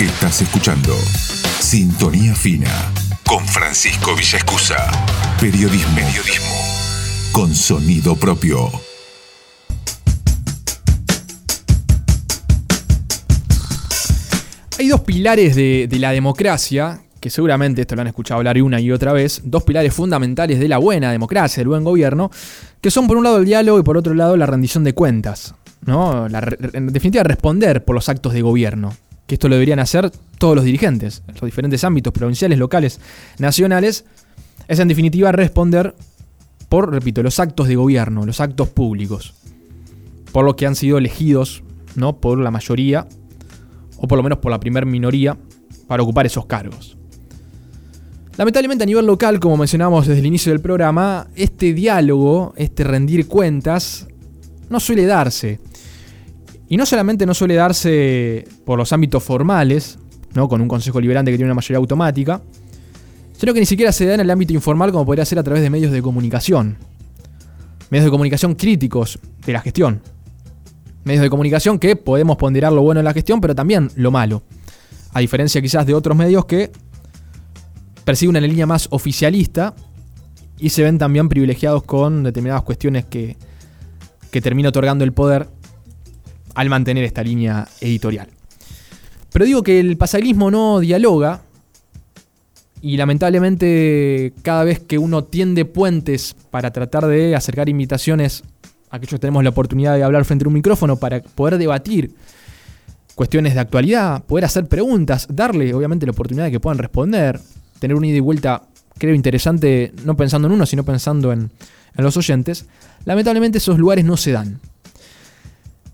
Estás escuchando Sintonía Fina con Francisco Villaescusa. Periodismo. Periodismo con sonido propio. Hay dos pilares de, la democracia que seguramente esto lo han escuchado hablar una y otra vez, dos pilares fundamentales de la buena democracia, del buen gobierno, que son por un lado el diálogo y por otro lado la rendición de cuentas. ¿no? En definitiva, responder por los actos de gobierno, que esto lo deberían hacer todos los dirigentes, en los diferentes ámbitos provinciales, locales, nacionales, es en definitiva responder por, repito, los actos de gobierno, los actos públicos, por lo que han sido elegidos ¿no? por la mayoría, o por lo menos por la primer minoría, para ocupar esos cargos. Lamentablemente a nivel local, como mencionamos desde el inicio del programa, este diálogo, este rendir cuentas, no suele darse. Y no solamente no suele darse por los ámbitos formales, ¿no? con un consejo liberante que tiene una mayoría automática, sino que ni siquiera se da en el ámbito informal como podría ser a través de medios de comunicación. Medios de comunicación críticos de la gestión. Medios de comunicación que podemos ponderar lo bueno de la gestión, pero también lo malo. A diferencia quizás de otros medios que persigue una línea más oficialista y se ven también privilegiados con determinadas cuestiones que, que termina otorgando el poder al mantener esta línea editorial. Pero digo que el pasailismo no dialoga y lamentablemente cada vez que uno tiende puentes para tratar de acercar invitaciones a que tenemos la oportunidad de hablar frente a un micrófono para poder debatir cuestiones de actualidad, poder hacer preguntas, darle obviamente la oportunidad de que puedan responder, tener una ida y vuelta, creo, interesante, no pensando en uno, sino pensando en, los oyentes, lamentablemente esos lugares no se dan.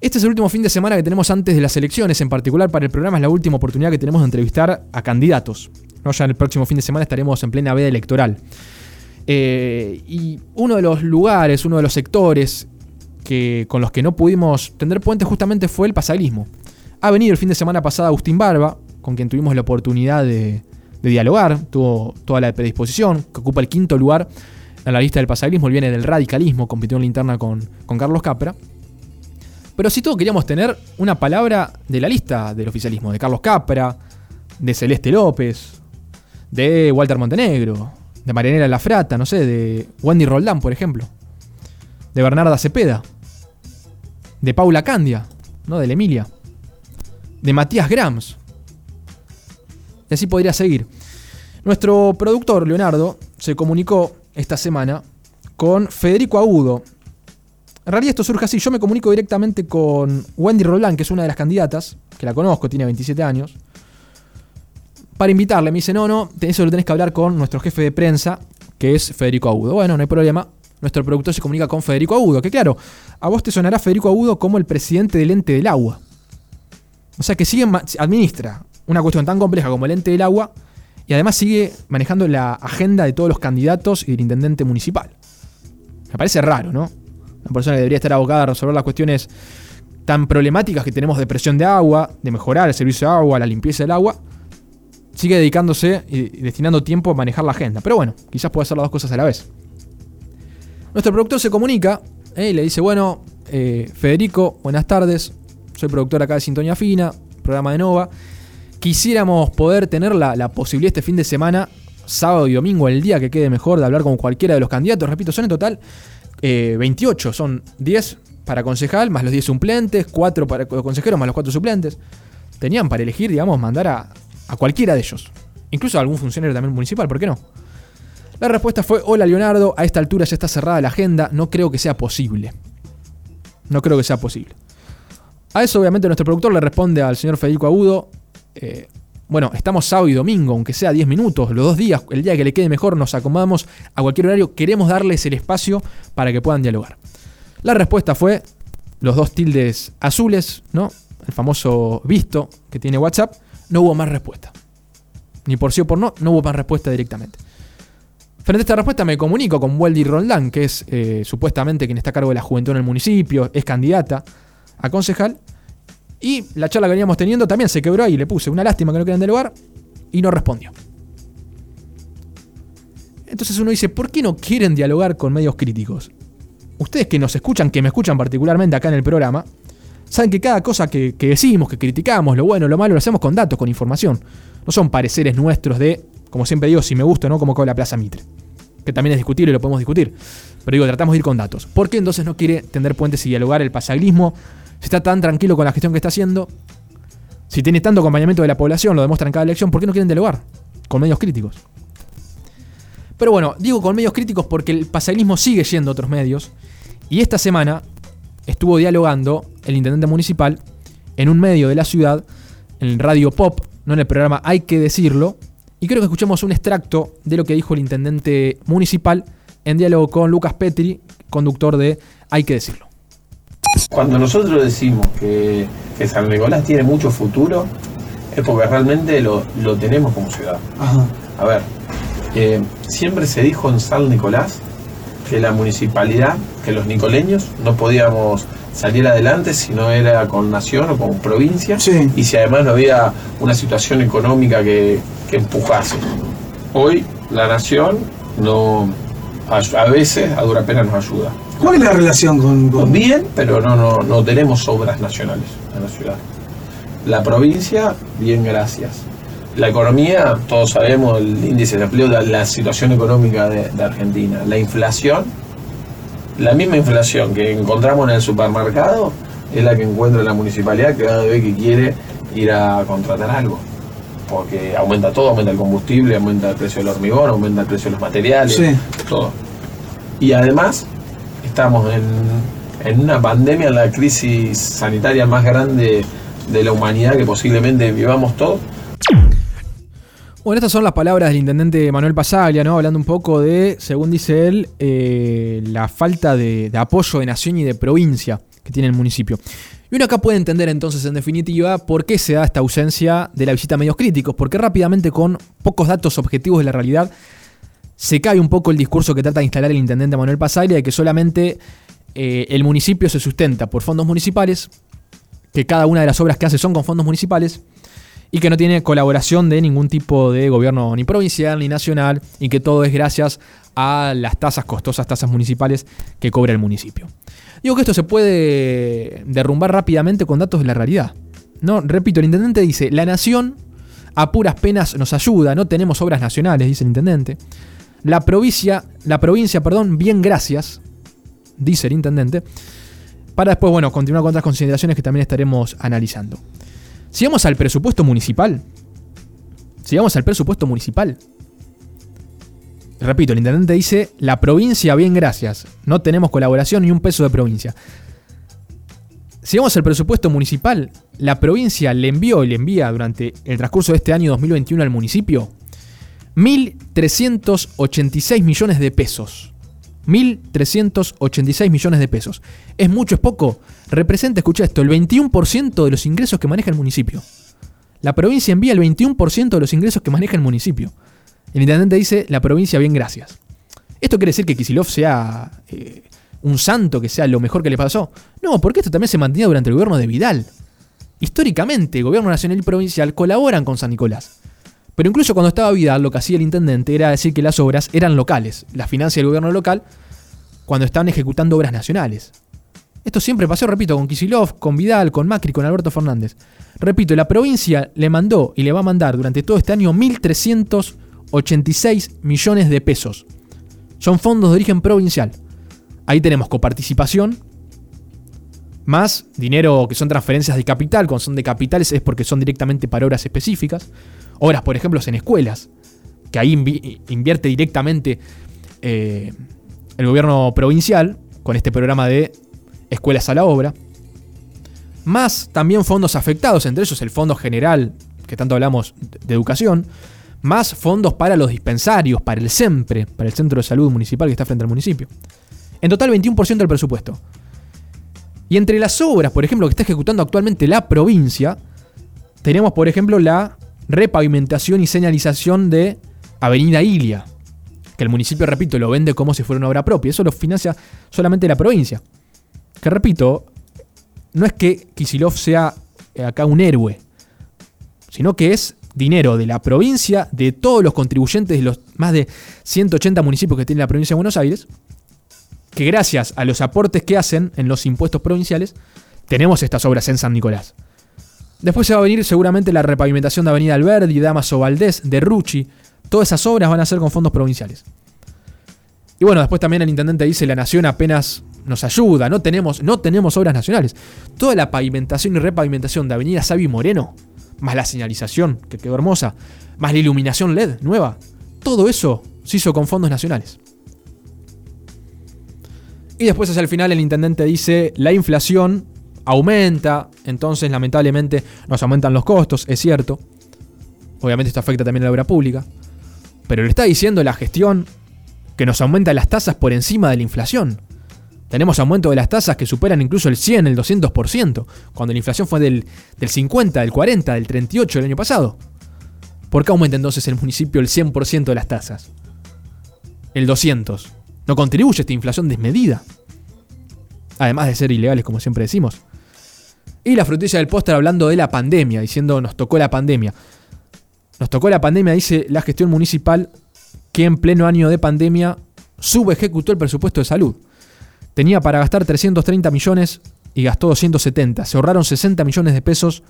Este es el último fin de semana que tenemos antes de las elecciones, en particular para el programa es la última oportunidad que tenemos de entrevistar a candidatos. ¿no? Ya el próximo fin de semana estaremos en plena veda electoral. Eh, y uno de los lugares, uno de los sectores que, con los que no pudimos tender puentes justamente fue el pasaglismo. Ha venido el fin de semana pasado Agustín Barba, con quien tuvimos la oportunidad de, dialogar, tuvo toda la predisposición, que ocupa el quinto lugar en la lista del pasaglismo, él viene del radicalismo, compitió en la interna con Carlos Capra. Pero si todo queríamos tener una palabra de la lista del oficialismo, de Carlos Capra, de Celeste López, de Walter Montenegro, de Marianela Lafrata, no sé, de Wendy Roldán, por ejemplo, de Bernarda Cepeda, de Paula Candia, ¿no? de la Emilia, de Matías Grams, y así podría seguir. Nuestro productor, Leonardo, se comunicó esta semana con Federico Agudo. En realidad esto surge así, yo me comunico directamente con Wendy Roland, que es una de las candidatas, que la conozco, tiene 27 años, para invitarle. Me dice, no, no, eso lo tenés que hablar con nuestro jefe de prensa, que es Federico Agudo. Bueno, no hay problema. Nuestro productor se comunica con Federico Agudo, que claro, a vos te sonará Federico Agudo como el presidente del ente del agua. O sea que sigue, administra una cuestión tan compleja como el ente del agua y además sigue manejando la agenda de todos los candidatos y del intendente municipal. Me parece raro, ¿no? Una persona que debería estar abocada a resolver las cuestiones tan problemáticas que tenemos de presión de agua, de mejorar el servicio de agua, la limpieza del agua, sigue dedicándose y destinando tiempo a manejar la agenda. Pero bueno, quizás pueda hacer las dos cosas a la vez. Nuestro productor se comunica eh, y le dice, bueno, eh, Federico, buenas tardes, soy productor acá de Sintonía Fina, programa de Nova, quisiéramos poder tener la, posibilidad este fin de semana, sábado y domingo, el día que quede mejor, de hablar con cualquiera de los candidatos. Repito, son en total 28, eh, son 10 para concejal, más los 10 suplentes, 4 para consejeros, más los 4 suplentes. Tenían para elegir, digamos, mandar a, a cualquiera de ellos. Incluso a algún funcionario también municipal, ¿por qué no? La respuesta fue, hola Leonardo, a esta altura ya está cerrada la agenda, no creo que sea posible. No creo que sea posible. A eso obviamente nuestro productor le responde al señor Federico Agudo, eh, bueno, estamos sábado y domingo, aunque sea 10 minutos, los dos días, el día que le quede mejor, nos acomodamos a cualquier horario, queremos darles el espacio para que puedan dialogar. La respuesta fue los dos tildes azules, ¿no? El famoso visto que tiene WhatsApp, no hubo más respuesta. Ni por sí o por no, no hubo más respuesta directamente. Frente a esta respuesta me comunico con Weldy Roldán, que es eh, supuestamente quien está a cargo de la juventud en el municipio, es candidata a concejal, y la charla que veníamos teniendo también se quebró ahí. Le puse una lástima que no quieran lugar y no respondió. Entonces uno dice, ¿por qué no quieren dialogar con medios críticos? Ustedes que nos escuchan, que me escuchan particularmente acá en el programa, saben que cada cosa que, decimos, que criticamos, lo bueno, lo malo, lo hacemos con datos, con información. No son pareceres nuestros de, como siempre digo, si me gusta o no, como la Plaza Mitre. Que también es discutible y lo podemos discutir. Pero digo, tratamos de ir con datos. ¿Por qué entonces no quiere tender puentes y dialogar el pasaglismo? Si está tan tranquilo con la gestión que está haciendo, si tiene tanto acompañamiento de la población, lo demuestra en cada elección, ¿por qué no quieren dialogar? Con medios críticos. Pero bueno, digo con medios críticos porque el pasaglismo sigue yendo a otros medios. Y esta semana estuvo dialogando el intendente municipal en un medio de la ciudad, en Radio Pop, no en el programa Hay que decirlo. Y creo que escuchemos un extracto de lo que dijo el intendente municipal en diálogo con Lucas Petri, conductor de Hay que decirlo. Cuando nosotros decimos que, San Nicolás tiene mucho futuro, es porque realmente lo, tenemos como ciudad. A ver, eh, siempre se dijo en San Nicolás que la municipalidad, que los nicoleños no podíamos salir adelante si no era con nación o con provincia y si además no había una situación económica que, que empujase. Hoy la nación no a, veces a dura pena nos ayuda. ¿Cuál es la relación con, Bien, pero no, no, no tenemos obras nacionales en la ciudad. La provincia, bien, gracias. La economía, todos sabemos el índice de empleo, la, la situación económica de, Argentina. La inflación, la misma inflación que encontramos en el supermercado es la que encuentra la municipalidad cada vez que quiere ir a contratar algo. Porque aumenta todo, aumenta el combustible, aumenta el precio del hormigón, aumenta el precio de los materiales, todo. Y además, estamos en, en una pandemia, la crisis sanitaria más grande de la humanidad que posiblemente vivamos todos bueno, estas son las palabras del intendente Manuel Pasaglia, ¿no? Hablando un poco de, según dice él, eh, la falta de, apoyo de nación y de provincia que tiene el municipio. Y uno acá puede entender entonces, en definitiva, por qué se da esta ausencia de la visita a medios críticos, porque rápidamente con pocos datos objetivos de la realidad se cae un poco el discurso que trata de instalar el intendente Manuel Pasaglia de que solamente eh, el municipio se sustenta por fondos municipales, que cada una de las obras que hace son con fondos municipales, y que no tiene colaboración de ningún tipo de gobierno ni provincial ni nacional y que todo es gracias a las tasas costosas, tasas municipales que cobra el municipio. Digo que esto se puede derrumbar rápidamente con datos de la realidad. No, repito, el intendente dice, la nación a puras penas nos ayuda, no tenemos obras nacionales, dice el intendente. La provincia, la provincia, perdón, bien gracias, dice el intendente. Para después, bueno, continuar con otras consideraciones que también estaremos analizando. Si vamos al presupuesto municipal, si vamos al presupuesto municipal, repito, el intendente dice, la provincia, bien, gracias, no tenemos colaboración ni un peso de provincia. Si vamos al presupuesto municipal, la provincia le envió y le envía durante el transcurso de este año 2021 al municipio 1.386 millones de pesos. 1.386 millones de pesos. ¿Es mucho, es poco? Representa, escucha esto, el 21% de los ingresos que maneja el municipio. La provincia envía el 21% de los ingresos que maneja el municipio. El intendente dice, la provincia, bien, gracias. ¿Esto quiere decir que Kisilov sea eh, un santo, que sea lo mejor que le pasó? No, porque esto también se mantenía durante el gobierno de Vidal. Históricamente, el gobierno nacional y provincial colaboran con San Nicolás. Pero incluso cuando estaba Vidal, lo que hacía el intendente era decir que las obras eran locales, la financia del gobierno local, cuando estaban ejecutando obras nacionales. Esto siempre pasó, repito, con Kisilov, con Vidal, con Macri, con Alberto Fernández. Repito, la provincia le mandó y le va a mandar durante todo este año 1.386 millones de pesos. Son fondos de origen provincial. Ahí tenemos coparticipación, más dinero que son transferencias de capital, cuando son de capitales es porque son directamente para obras específicas. Obras, por ejemplo, en escuelas, que ahí invierte directamente eh, el gobierno provincial con este programa de escuelas a la obra. Más también fondos afectados, entre ellos el Fondo General, que tanto hablamos de educación. Más fondos para los dispensarios, para el SEMPRE, para el Centro de Salud Municipal que está frente al municipio. En total 21% del presupuesto. Y entre las obras, por ejemplo, que está ejecutando actualmente la provincia, tenemos, por ejemplo, la repavimentación y señalización de Avenida Ilia, que el municipio, repito, lo vende como si fuera una obra propia. Eso lo financia solamente la provincia. Que repito, no es que Kisilov sea eh, acá un héroe, sino que es dinero de la provincia, de todos los contribuyentes de los más de 180 municipios que tiene la provincia de Buenos Aires, que gracias a los aportes que hacen en los impuestos provinciales, tenemos estas obras en San Nicolás. Después se va a venir seguramente la repavimentación de Avenida Alberdi, Damaso Valdés, de Rucci. Todas esas obras van a ser con fondos provinciales. Y bueno, después también el intendente dice, la nación apenas nos ayuda, no tenemos, no tenemos obras nacionales. Toda la pavimentación y repavimentación de Avenida Sabi Moreno, más la señalización, que quedó hermosa, más la iluminación LED nueva, todo eso se hizo con fondos nacionales. Y después hacia el final el intendente dice, la inflación aumenta, entonces lamentablemente nos aumentan los costos, es cierto. Obviamente esto afecta también a la obra pública. Pero le está diciendo la gestión que nos aumenta las tasas por encima de la inflación. Tenemos aumento de las tasas que superan incluso el 100, el 200%, cuando la inflación fue del, del 50, del 40, del 38 el año pasado. ¿Por qué aumenta entonces el municipio el 100% de las tasas? El 200. No contribuye esta inflación desmedida. Además de ser ilegales, como siempre decimos. Y la frutilla del póster hablando de la pandemia, diciendo nos tocó la pandemia. Nos tocó la pandemia, dice la gestión municipal, que en pleno año de pandemia subejecutó el presupuesto de salud. Tenía para gastar 330 millones y gastó 270. Se ahorraron 60 millones de pesos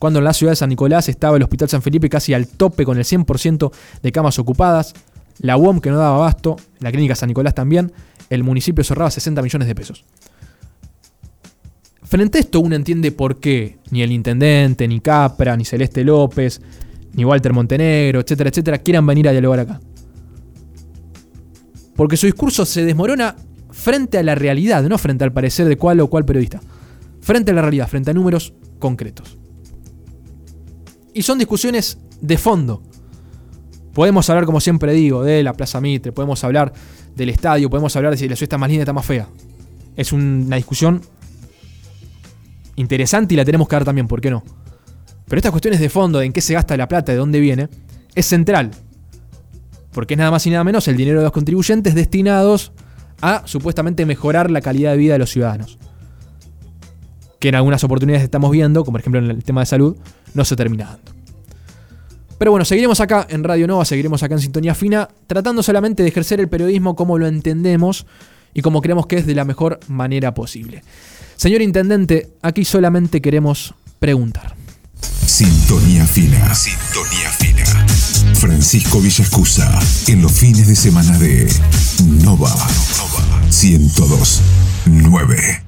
cuando en la ciudad de San Nicolás estaba el Hospital San Felipe casi al tope con el 100% de camas ocupadas, la UOM que no daba abasto, la clínica San Nicolás también, el municipio se ahorraba 60 millones de pesos. Frente a esto uno entiende por qué ni el intendente, ni Capra, ni Celeste López, ni Walter Montenegro, etcétera, etcétera, quieran venir a dialogar acá. Porque su discurso se desmorona frente a la realidad, no frente al parecer de cual o cual periodista. Frente a la realidad, frente a números concretos. Y son discusiones de fondo. Podemos hablar, como siempre digo, de la Plaza Mitre, podemos hablar del estadio, podemos hablar de si la ciudad está más linda está más fea. Es una discusión interesante y la tenemos que dar también, ¿por qué no? Pero estas cuestiones de fondo, de en qué se gasta la plata, de dónde viene, es central. Porque es nada más y nada menos el dinero de los contribuyentes destinados a supuestamente mejorar la calidad de vida de los ciudadanos. Que en algunas oportunidades estamos viendo, como por ejemplo en el tema de salud, no se termina dando. Pero bueno, seguiremos acá en Radio Nova, seguiremos acá en Sintonía Fina, tratando solamente de ejercer el periodismo como lo entendemos y como creemos que es de la mejor manera posible. Señor Intendente, aquí solamente queremos preguntar. Sintonía fina. Sintonía fina. Francisco Villascusa. En los fines de semana de Nova. Nova 102 9.